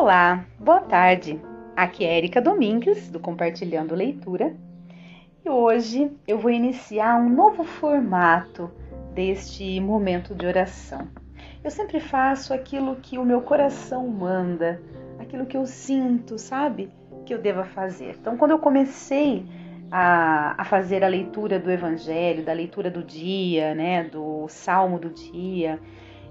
Olá, boa tarde. Aqui é Erika Domingues, do Compartilhando Leitura, e hoje eu vou iniciar um novo formato deste momento de oração. Eu sempre faço aquilo que o meu coração manda, aquilo que eu sinto, sabe? Que eu deva fazer. Então, quando eu comecei a, a fazer a leitura do Evangelho, da leitura do dia, né, do Salmo do dia,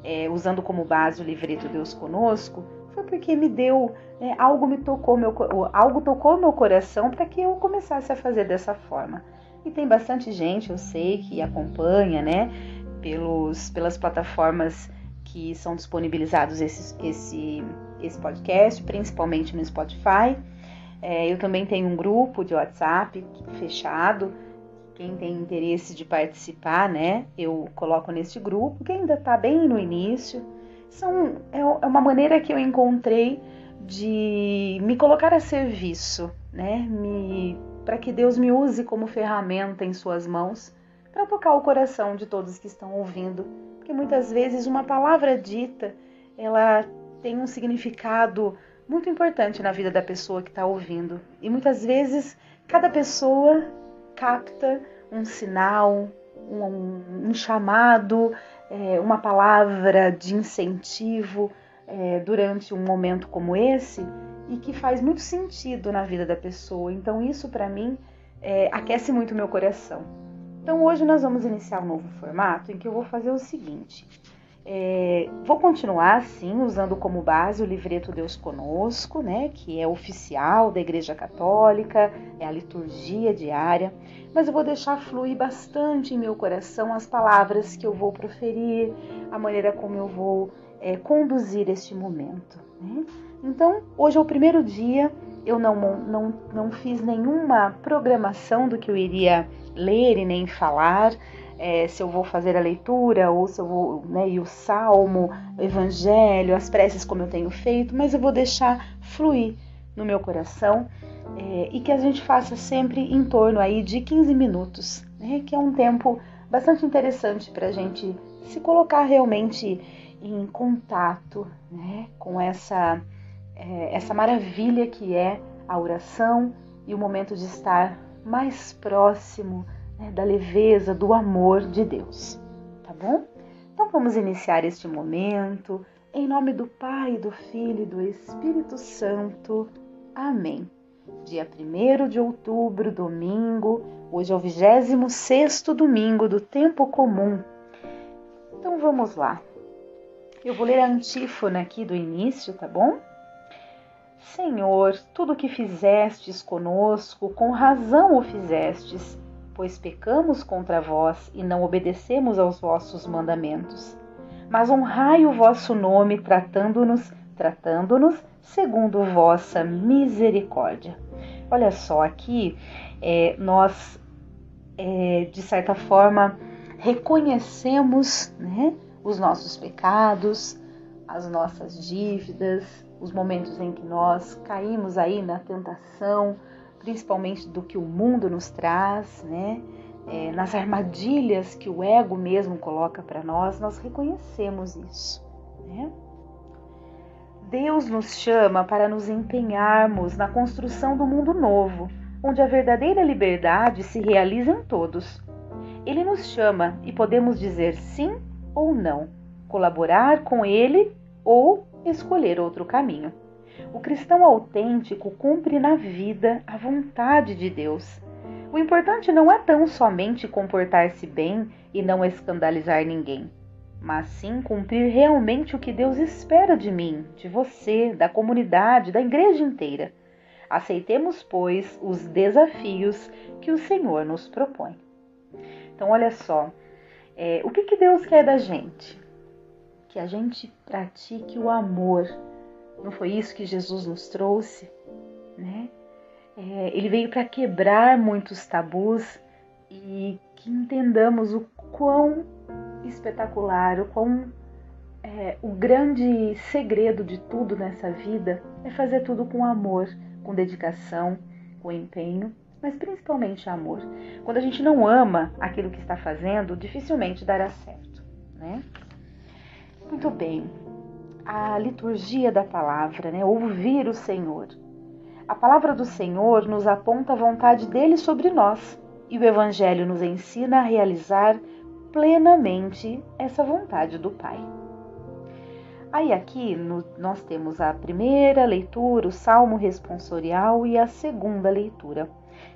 é, usando como base o livreto Deus Conosco, foi porque me deu, né, algo me tocou meu, algo tocou meu coração para que eu começasse a fazer dessa forma. E tem bastante gente, eu sei, que acompanha, né, pelos, pelas plataformas que são disponibilizados esse, esse, esse podcast, principalmente no Spotify. É, eu também tenho um grupo de WhatsApp fechado. Quem tem interesse de participar, né? Eu coloco nesse grupo, que ainda está bem no início. São, é, é uma maneira que eu encontrei de me colocar a serviço, né? Me, para que Deus me use como ferramenta em suas mãos para tocar o coração de todos que estão ouvindo, porque muitas vezes uma palavra dita, ela tem um significado muito importante na vida da pessoa que está ouvindo. E muitas vezes cada pessoa capta um sinal, um, um chamado, é, uma palavra de incentivo é, durante um momento como esse e que faz muito sentido na vida da pessoa. Então, isso para mim é, aquece muito meu coração. Então, hoje nós vamos iniciar um novo formato em que eu vou fazer o seguinte: é, vou continuar, sim, usando como base o livreto Deus Conosco, né, que é oficial da Igreja Católica, é a liturgia diária, mas eu vou deixar fluir bastante em meu coração as palavras que eu vou proferir, a maneira como eu vou é, conduzir este momento. Né? Então, hoje é o primeiro dia, eu não, não, não fiz nenhuma programação do que eu iria ler e nem falar é, se eu vou fazer a leitura ou se eu vou, né, e o salmo, o evangelho, as preces como eu tenho feito, mas eu vou deixar fluir no meu coração é, e que a gente faça sempre em torno aí de 15 minutos, né, que é um tempo bastante interessante para a gente se colocar realmente em contato né, com essa, é, essa maravilha que é a oração e o momento de estar mais próximo né, da leveza, do amor de Deus, tá bom? Então vamos iniciar este momento em nome do Pai, do Filho e do Espírito Santo. Amém. Dia 1 de outubro, domingo, hoje é o 26 domingo do tempo comum. Então vamos lá. Eu vou ler a antífona aqui do início, tá bom? Senhor, tudo que fizestes conosco, com razão o fizestes pois pecamos contra vós e não obedecemos aos vossos mandamentos. Mas honrai o vosso nome, tratando-nos, tratando-nos segundo vossa misericórdia. Olha só, aqui é, nós, é, de certa forma, reconhecemos né, os nossos pecados, as nossas dívidas, os momentos em que nós caímos aí na tentação, principalmente do que o mundo nos traz, né? É, nas armadilhas que o ego mesmo coloca para nós, nós reconhecemos isso. Né? Deus nos chama para nos empenharmos na construção do mundo novo, onde a verdadeira liberdade se realiza em todos. Ele nos chama e podemos dizer sim ou não, colaborar com ele ou escolher outro caminho. O cristão autêntico cumpre na vida a vontade de Deus. O importante não é tão somente comportar-se bem e não escandalizar ninguém, mas sim cumprir realmente o que Deus espera de mim, de você, da comunidade, da igreja inteira. Aceitemos, pois, os desafios que o Senhor nos propõe. Então, olha só, é, o que, que Deus quer da gente? Que a gente pratique o amor não foi isso que Jesus nos trouxe, né? É, ele veio para quebrar muitos tabus e que entendamos o quão espetacular, o quão é, o grande segredo de tudo nessa vida é fazer tudo com amor, com dedicação, com empenho, mas principalmente amor. Quando a gente não ama aquilo que está fazendo, dificilmente dará certo, né? Muito bem. A liturgia da palavra, né? Ouvir o Senhor. A palavra do Senhor nos aponta a vontade dele sobre nós e o Evangelho nos ensina a realizar plenamente essa vontade do Pai. Aí aqui no, nós temos a primeira leitura, o Salmo responsorial e a segunda leitura.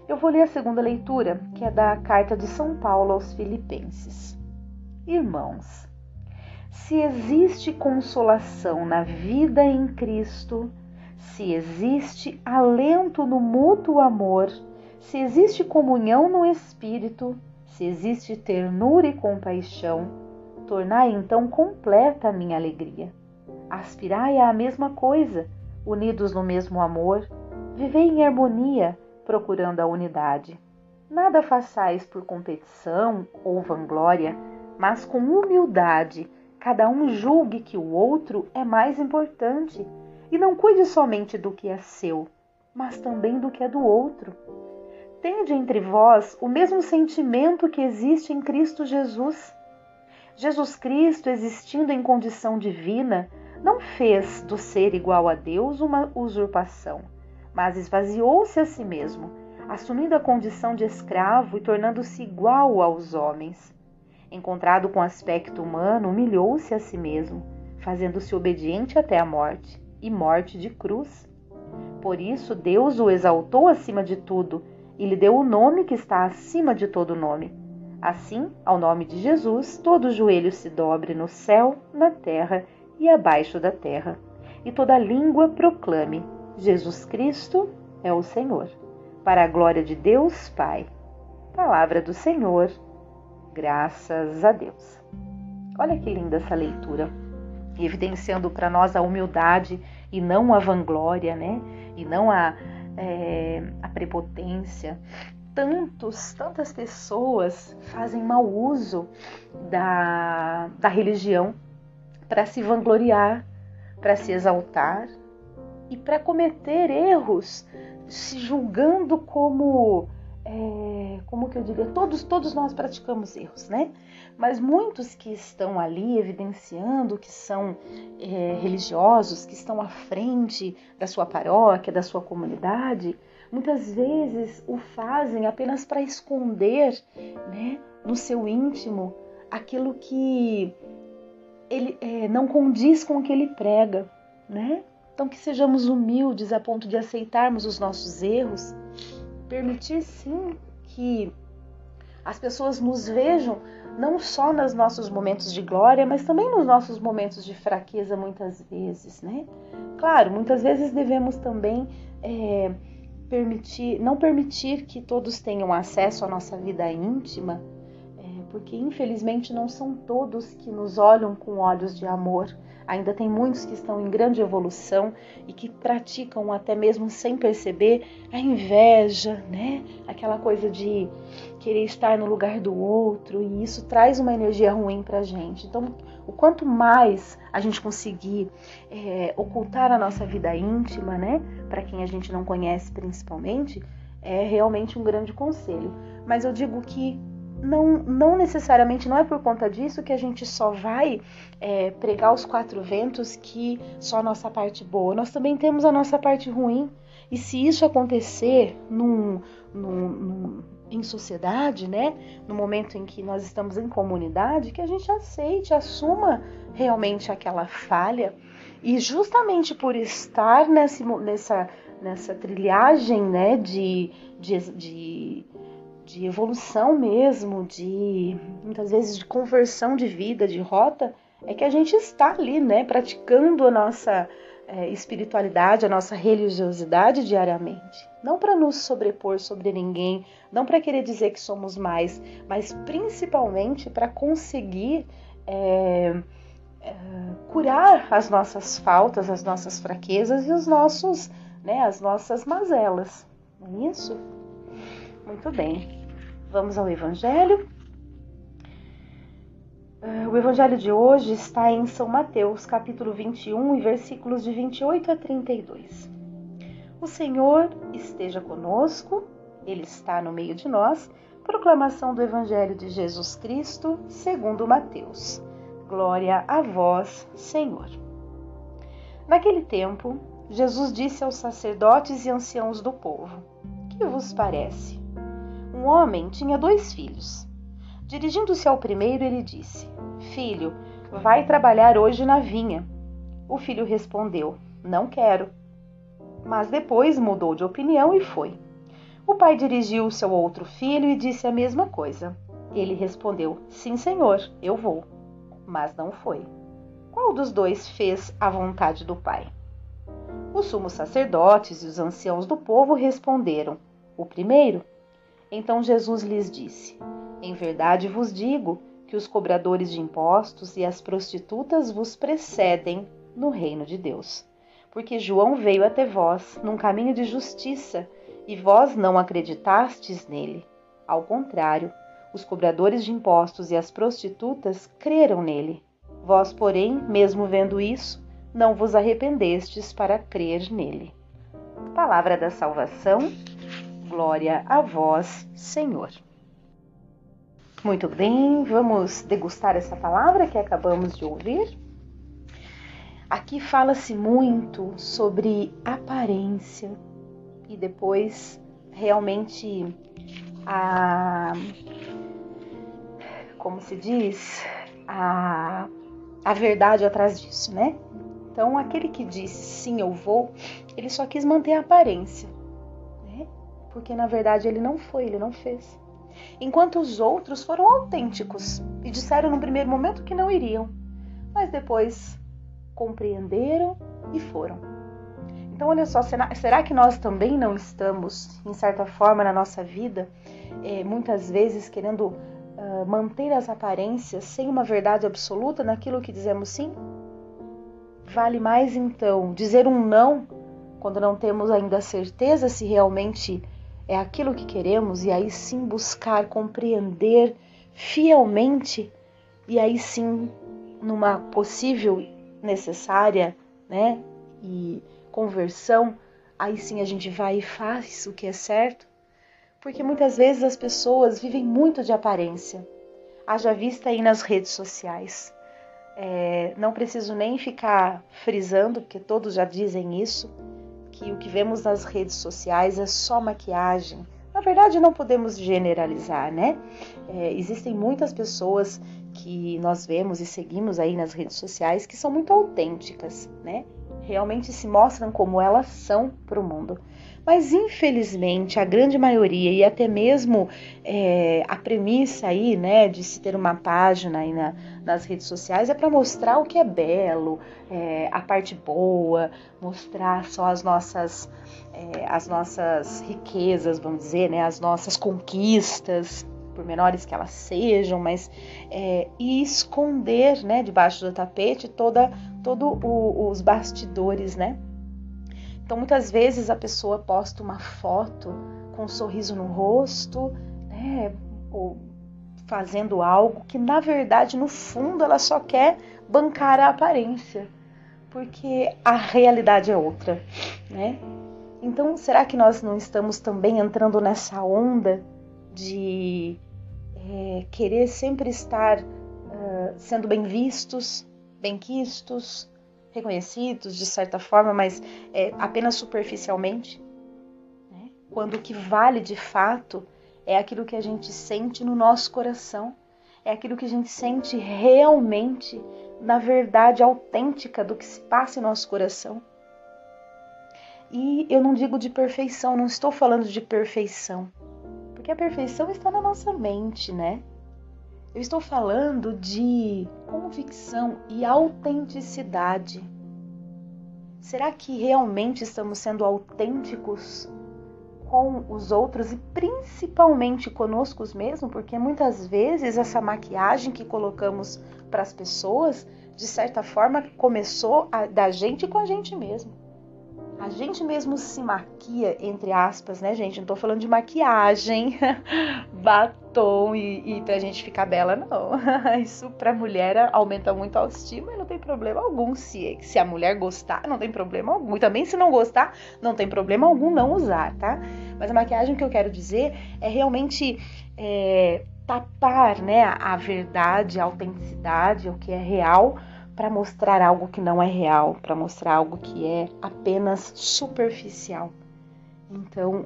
Eu vou ler a segunda leitura, que é da carta de São Paulo aos Filipenses. Irmãos, se existe consolação na vida em Cristo, se existe alento no mútuo amor, se existe comunhão no Espírito, se existe ternura e compaixão, tornai então completa a minha alegria aspirai à mesma coisa, unidos no mesmo amor, vivei em harmonia, procurando a unidade. Nada façais por competição ou vanglória, mas com humildade, cada um julgue que o outro é mais importante e não cuide somente do que é seu, mas também do que é do outro. Tende entre vós o mesmo sentimento que existe em Cristo Jesus. Jesus Cristo, existindo em condição divina, não fez do ser igual a Deus uma usurpação, mas esvaziou-se a si mesmo, assumindo a condição de escravo e tornando-se igual aos homens. Encontrado com aspecto humano, humilhou-se a si mesmo, fazendo-se obediente até a morte e morte de cruz. Por isso, Deus o exaltou acima de tudo e lhe deu o nome que está acima de todo nome. Assim, ao nome de Jesus, todo joelho se dobre no céu, na terra e abaixo da terra, e toda língua proclame: Jesus Cristo é o Senhor, para a glória de Deus Pai. Palavra do Senhor, graças a Deus. Olha que linda essa leitura, evidenciando para nós a humildade e não a vanglória, né? E não a, é, a prepotência. Tantos, tantas pessoas fazem mau uso da, da religião para se vangloriar, para se exaltar e para cometer erros, se julgando como é, como que eu digo, todos todos nós praticamos erros, né? Mas muitos que estão ali evidenciando que são é, religiosos, que estão à frente da sua paróquia, da sua comunidade, muitas vezes o fazem apenas para esconder, né, no seu íntimo aquilo que ele é, não condiz com o que ele prega, né? Então que sejamos humildes a ponto de aceitarmos os nossos erros, permitir sim que as pessoas nos vejam não só nos nossos momentos de glória, mas também nos nossos momentos de fraqueza muitas vezes, né? Claro, muitas vezes devemos também é, permitir, não permitir que todos tenham acesso à nossa vida íntima, porque infelizmente não são todos que nos olham com olhos de amor. Ainda tem muitos que estão em grande evolução e que praticam até mesmo sem perceber a inveja, né? Aquela coisa de querer estar no lugar do outro e isso traz uma energia ruim para gente. Então, o quanto mais a gente conseguir é, ocultar a nossa vida íntima, né? Para quem a gente não conhece principalmente, é realmente um grande conselho. Mas eu digo que não, não necessariamente, não é por conta disso que a gente só vai é, pregar os quatro ventos que só a nossa parte boa. Nós também temos a nossa parte ruim. E se isso acontecer num, num, num, em sociedade, né, no momento em que nós estamos em comunidade, que a gente aceite, assuma realmente aquela falha. E justamente por estar nesse, nessa, nessa trilhagem né, de, de, de de evolução mesmo, de muitas vezes de conversão de vida, de rota, é que a gente está ali, né, praticando a nossa é, espiritualidade, a nossa religiosidade diariamente. Não para nos sobrepor sobre ninguém, não para querer dizer que somos mais, mas principalmente para conseguir é, é, curar as nossas faltas, as nossas fraquezas e os nossos, né, as nossas mazelas. Não é isso? Muito bem. Vamos ao Evangelho. Ah, o Evangelho de hoje está em São Mateus, capítulo 21, e versículos de 28 a 32. O Senhor esteja conosco, Ele está no meio de nós. Proclamação do Evangelho de Jesus Cristo, segundo Mateus. Glória a vós, Senhor. Naquele tempo, Jesus disse aos sacerdotes e anciãos do povo: Que vos parece? Um homem tinha dois filhos. Dirigindo-se ao primeiro, ele disse: Filho, vai trabalhar hoje na vinha. O filho respondeu: Não quero. Mas depois mudou de opinião e foi. O pai dirigiu-se ao outro filho e disse a mesma coisa. Ele respondeu: Sim, senhor, eu vou. Mas não foi. Qual dos dois fez a vontade do pai? Os sumos sacerdotes e os anciãos do povo responderam: O primeiro. Então Jesus lhes disse: Em verdade vos digo que os cobradores de impostos e as prostitutas vos precedem no reino de Deus. Porque João veio até vós num caminho de justiça e vós não acreditastes nele. Ao contrário, os cobradores de impostos e as prostitutas creram nele. Vós, porém, mesmo vendo isso, não vos arrependestes para crer nele. Palavra da salvação, glória a vós, Senhor. Muito bem, vamos degustar essa palavra que acabamos de ouvir. Aqui fala-se muito sobre aparência e depois realmente a como se diz a, a verdade atrás disso, né? Então aquele que disse sim eu vou, ele só quis manter a aparência? Porque na verdade ele não foi, ele não fez. Enquanto os outros foram autênticos e disseram no primeiro momento que não iriam, mas depois compreenderam e foram. Então, olha só, será, que nós também não estamos, em certa forma, na nossa vida, é, muitas vezes querendo uh, manter as aparências sem uma verdade absoluta naquilo que dizemos sim? Vale mais então dizer um não quando não temos ainda certeza se realmente é aquilo que queremos e aí sim buscar compreender fielmente e aí sim numa possível necessária, né? E conversão, aí sim a gente vai e faz o que é certo. Porque muitas vezes as pessoas vivem muito de aparência. Haja vista aí nas redes sociais. É, não preciso nem ficar frisando, porque todos já dizem isso, que o que vemos nas redes sociais é só maquiagem. Na verdade, não podemos generalizar, né? É, existem muitas pessoas que nós vemos e seguimos aí nas redes sociais que são muito autênticas, né? Realmente se mostram como elas são para o mundo. Mas infelizmente a grande maioria e até mesmo é, a premissa aí, né, de se ter uma página aí na, nas redes sociais é para mostrar o que é belo, é, a parte boa, mostrar só as nossas é, as nossas riquezas, vamos dizer, né, as nossas conquistas, por menores que elas sejam, mas é, e esconder, né, debaixo do tapete toda todo o, os bastidores, né? Então muitas vezes a pessoa posta uma foto com um sorriso no rosto, né, ou fazendo algo que na verdade no fundo ela só quer bancar a aparência, porque a realidade é outra, né? Então será que nós não estamos também entrando nessa onda de é, querer sempre estar uh, sendo bem vistos, bem quistos, reconhecidos de certa forma, mas é, apenas superficialmente. Né? Quando o que vale de fato é aquilo que a gente sente no nosso coração, é aquilo que a gente sente realmente na verdade autêntica do que se passa em nosso coração. E eu não digo de perfeição, não estou falando de perfeição, porque a perfeição está na nossa mente, né? Eu estou falando de convicção e autenticidade. Será que realmente estamos sendo autênticos com os outros e principalmente conosco mesmos? Porque muitas vezes essa maquiagem que colocamos para as pessoas, de certa forma, começou a, da gente com a gente mesmo. A gente mesmo se maquia, entre aspas, né, gente? Não tô falando de maquiagem, batom e, e pra gente ficar bela, não. Isso pra mulher aumenta muito a autoestima e não tem problema algum. Se, se a mulher gostar, não tem problema algum. E também se não gostar, não tem problema algum não usar, tá? Mas a maquiagem que eu quero dizer é realmente é, tapar né, a verdade, a autenticidade, o que é real para mostrar algo que não é real, para mostrar algo que é apenas superficial. Então,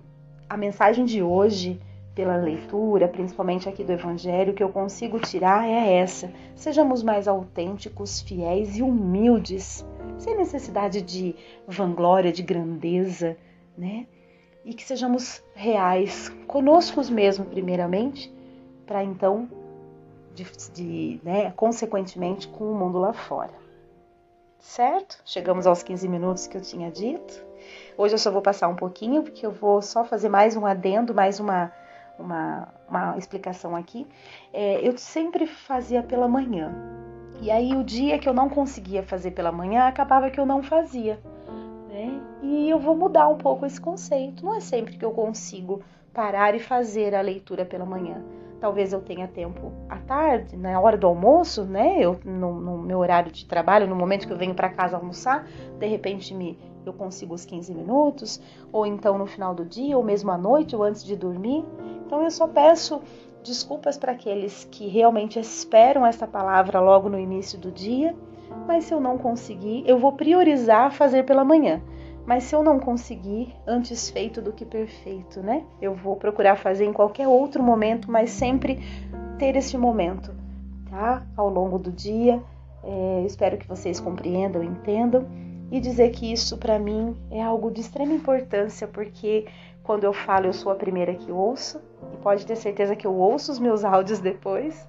a mensagem de hoje, pela leitura, principalmente aqui do Evangelho, que eu consigo tirar é essa: sejamos mais autênticos, fiéis e humildes, sem necessidade de vanglória, de grandeza, né? E que sejamos reais conosco mesmo, primeiramente, para então de, de né, consequentemente com o mundo lá fora. Certo? Chegamos aos 15 minutos que eu tinha dito. Hoje eu só vou passar um pouquinho, porque eu vou só fazer mais um adendo, mais uma, uma, uma explicação aqui. É, eu sempre fazia pela manhã. E aí o dia que eu não conseguia fazer pela manhã, acabava que eu não fazia. Né? E eu vou mudar um pouco esse conceito. Não é sempre que eu consigo parar e fazer a leitura pela manhã. Talvez eu tenha tempo à tarde, na hora do almoço, né? Eu, no, no meu horário de trabalho, no momento que eu venho para casa almoçar, de repente me, eu consigo os 15 minutos, ou então no final do dia, ou mesmo à noite, ou antes de dormir. Então eu só peço desculpas para aqueles que realmente esperam essa palavra logo no início do dia, mas se eu não conseguir, eu vou priorizar fazer pela manhã. Mas se eu não conseguir, antes feito do que perfeito, né? Eu vou procurar fazer em qualquer outro momento, mas sempre ter esse momento, tá? Ao longo do dia. É, espero que vocês compreendam, entendam e dizer que isso para mim é algo de extrema importância, porque quando eu falo, eu sou a primeira que ouço e pode ter certeza que eu ouço os meus áudios depois.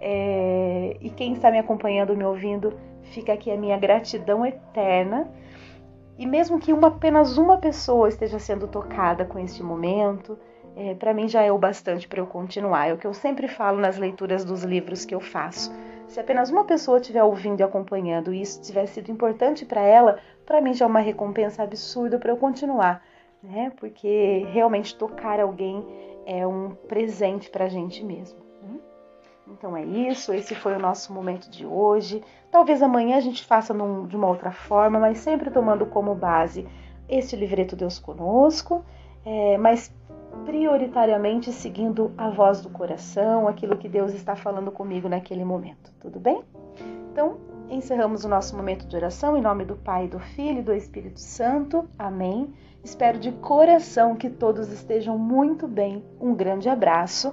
É, e quem está me acompanhando, me ouvindo, fica aqui a minha gratidão eterna e mesmo que uma, apenas uma pessoa esteja sendo tocada com este momento, é, para mim já é o bastante para eu continuar. É o que eu sempre falo nas leituras dos livros que eu faço. Se apenas uma pessoa estiver ouvindo e acompanhando e isso tiver sido importante para ela, para mim já é uma recompensa absurda para eu continuar, né? Porque realmente tocar alguém é um presente para a gente mesmo. Então é isso, esse foi o nosso momento de hoje. Talvez amanhã a gente faça num, de uma outra forma, mas sempre tomando como base este livreto Deus Conosco, é, mas prioritariamente seguindo a voz do coração, aquilo que Deus está falando comigo naquele momento. Tudo bem? Então, encerramos o nosso momento de oração em nome do Pai, do Filho e do Espírito Santo. Amém. Espero de coração que todos estejam muito bem. Um grande abraço